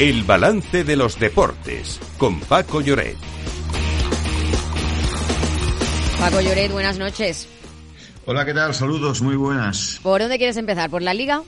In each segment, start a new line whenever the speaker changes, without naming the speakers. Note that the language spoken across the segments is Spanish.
El balance de los deportes con Paco Lloret.
Paco Lloret, buenas noches.
Hola, ¿qué tal? Saludos, muy buenas.
¿Por dónde quieres empezar? ¿Por la liga?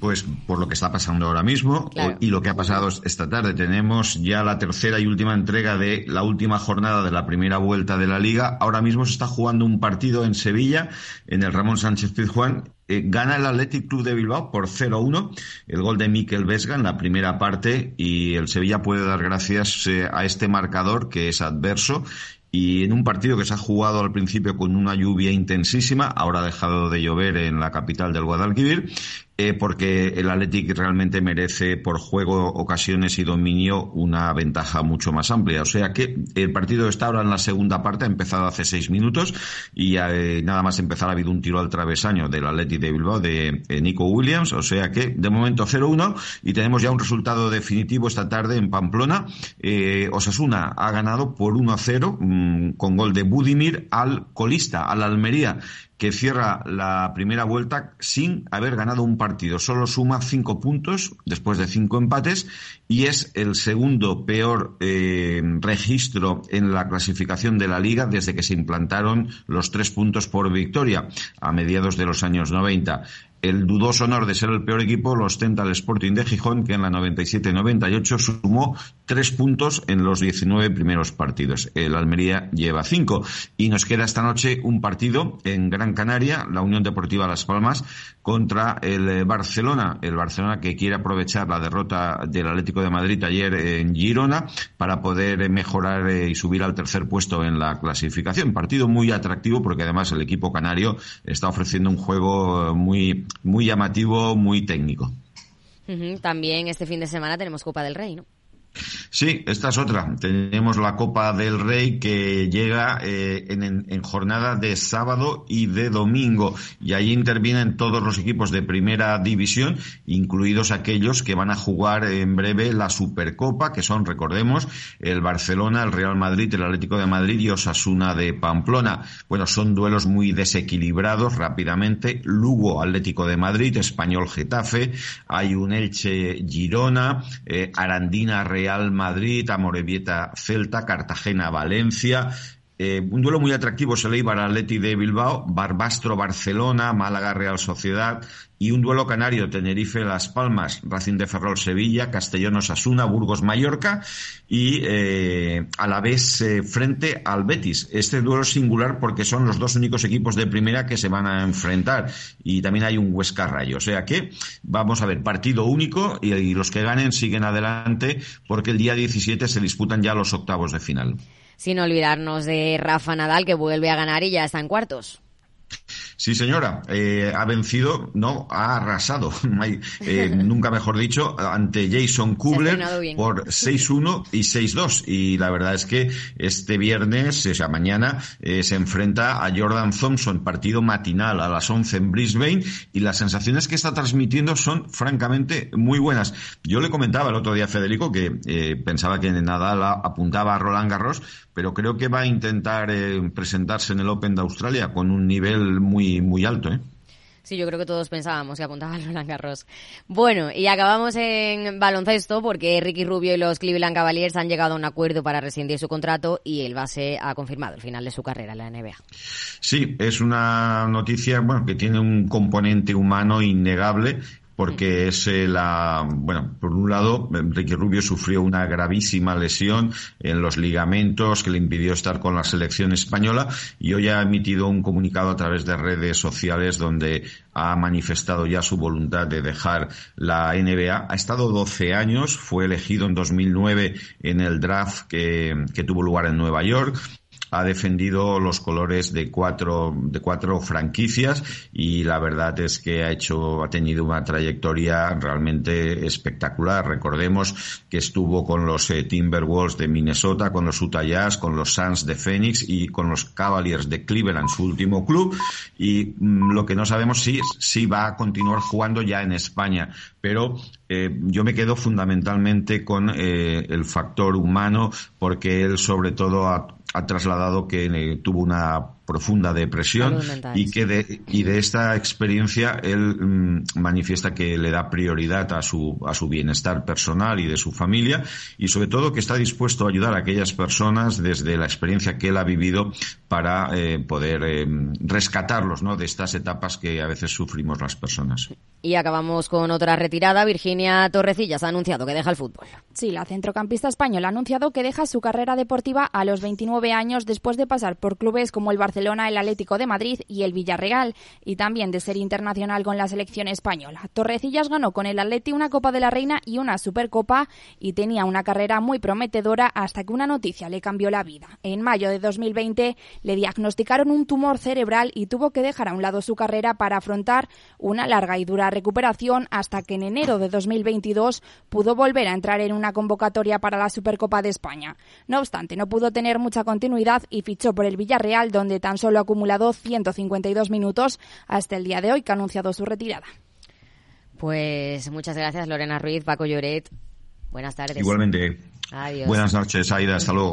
Pues por lo que está pasando ahora mismo y lo que ha pasado esta tarde. Tenemos ya la tercera y última entrega de la última jornada de la primera vuelta de la liga. Ahora mismo se está jugando un partido en Sevilla, en el Ramón Sánchez Pizjuán. Eh, gana el Athletic Club de Bilbao por 0-1. El gol de Miquel Vesga en la primera parte y el Sevilla puede dar gracias eh, a este marcador que es adverso y en un partido que se ha jugado al principio con una lluvia intensísima, ahora ha dejado de llover en la capital del Guadalquivir, eh, porque el Athletic realmente merece por juego, ocasiones y dominio una ventaja mucho más amplia. O sea que el partido está ahora en la segunda parte, ha empezado hace seis minutos y eh, nada más empezar ha habido un tiro al travesaño del Athletic de Bilbao de eh, Nico Williams. O sea que de momento 0-1 y tenemos ya un resultado definitivo esta tarde en Pamplona. Osasuna ha ganado por 1-0 mm, con gol de Budimir al colista, al Almería que cierra la primera vuelta sin haber ganado un partido. Solo suma cinco puntos después de cinco empates y es el segundo peor eh, registro en la clasificación de la liga desde que se implantaron los tres puntos por victoria a mediados de los años 90. El dudoso honor de ser el peor equipo lo ostenta el Sporting de Gijón, que en la 97-98 sumó tres puntos en los 19 primeros partidos. El Almería lleva cinco. Y nos queda esta noche un partido en Gran Canaria, la Unión Deportiva Las Palmas, contra el eh, Barcelona. El Barcelona que quiere aprovechar la derrota del Atlético de Madrid ayer en Girona para poder mejorar eh, y subir al tercer puesto en la clasificación. Partido muy atractivo porque además el equipo canario está ofreciendo un juego muy muy llamativo, muy técnico.
También este fin de semana tenemos Copa del Rey, ¿no?
Sí, esta es otra. Tenemos la Copa del Rey que llega eh, en, jornada de sábado y de domingo. Y ahí intervienen todos los equipos de primera división, incluidos aquellos que van a jugar en breve la Supercopa, que son, recordemos, el Barcelona, el Real Madrid, el Atlético de Madrid y Osasuna de Pamplona. Bueno, son duelos muy desequilibrados rápidamente. Lugo, Atlético de Madrid, Español Getafe, hay un Elche Girona, eh, Arandina Real Real Madrid, Amorebieta Celta, Cartagena Valencia, eh, un duelo muy atractivo se leí para Atleti de Bilbao, Barbastro Barcelona, Málaga Real Sociedad y un duelo canario Tenerife Las Palmas, Racing de Ferrol Sevilla, Castellón Osasuna, Burgos Mallorca y eh, a la vez eh, frente al Betis. Este duelo es singular porque son los dos únicos equipos de primera que se van a enfrentar y también hay un Huesca Rayo. O sea que vamos a ver, partido único y, y los que ganen siguen adelante porque el día 17 se disputan ya los octavos de final
sin olvidarnos de Rafa Nadal, que vuelve a ganar y ya está en cuartos.
Sí, señora, eh, ha vencido, no, ha arrasado, eh, nunca mejor dicho, ante Jason Kubler por 6-1 y 6-2. Y la verdad es que este viernes, o sea, mañana, eh, se enfrenta a Jordan Thompson, partido matinal a las 11 en Brisbane, y las sensaciones que está transmitiendo son francamente muy buenas. Yo le comentaba el otro día a Federico que pensaba que Nadal apuntaba a Roland Garros, pero creo que va a intentar presentarse en el Open de Australia con un nivel muy muy, alto, ¿eh?
Sí, yo creo que todos pensábamos que apuntaba Roland Garros. Bueno, y acabamos en baloncesto porque Ricky Rubio y los Cleveland Cavaliers han llegado a un acuerdo para rescindir su contrato y el base ha confirmado el final de su carrera en la NBA.
Sí, es una noticia bueno, que tiene un componente humano innegable porque es eh, la, bueno, por un lado, Enrique Rubio sufrió una gravísima lesión en los ligamentos que le impidió estar con la selección española y hoy ha emitido un comunicado a través de redes sociales donde ha manifestado ya su voluntad de dejar la NBA. Ha estado 12 años, fue elegido en 2009 en el draft que, que tuvo lugar en Nueva York ha defendido los colores de cuatro, de cuatro franquicias y la verdad es que ha hecho, ha tenido una trayectoria realmente espectacular. Recordemos que estuvo con los eh, Timberwolves de Minnesota, con los Utah Jazz, con los Suns de Phoenix y con los Cavaliers de Cleveland, su último club. Y mm, lo que no sabemos si, si va a continuar jugando ya en España. Pero eh, yo me quedo fundamentalmente con eh, el factor humano porque él sobre todo ha ha trasladado que eh, tuvo una profunda depresión y que de, y de esta experiencia él mm, manifiesta que le da prioridad a su, a su bienestar personal y de su familia y sobre todo que está dispuesto a ayudar a aquellas personas desde la experiencia que él ha vivido para eh, poder eh, rescatarlos ¿no? de estas etapas que a veces sufrimos las personas.
Y acabamos con otra retirada. Virginia Torrecillas ha anunciado que deja el fútbol.
Sí, la centrocampista española ha anunciado que deja su carrera deportiva a los 29 años después de pasar por clubes como el Barcelona, el Atlético de Madrid y el Villarreal, y también de ser internacional con la selección española. Torrecillas ganó con el Atleti una Copa de la Reina y una Supercopa y tenía una carrera muy prometedora hasta que una noticia le cambió la vida. En mayo de 2020 le diagnosticaron un tumor cerebral y tuvo que dejar a un lado su carrera para afrontar una larga y dura recuperación hasta que en enero de 2022 pudo volver a entrar en una convocatoria para la Supercopa de España. No obstante, no pudo tener mucha continuidad y fichó por el Villarreal, donde tan solo ha acumulado 152 minutos hasta el día de hoy que ha anunciado su retirada.
Pues muchas gracias Lorena Ruiz, Paco Lloret. Buenas tardes.
Igualmente.
Adiós.
Buenas noches, Aida. Hasta luego.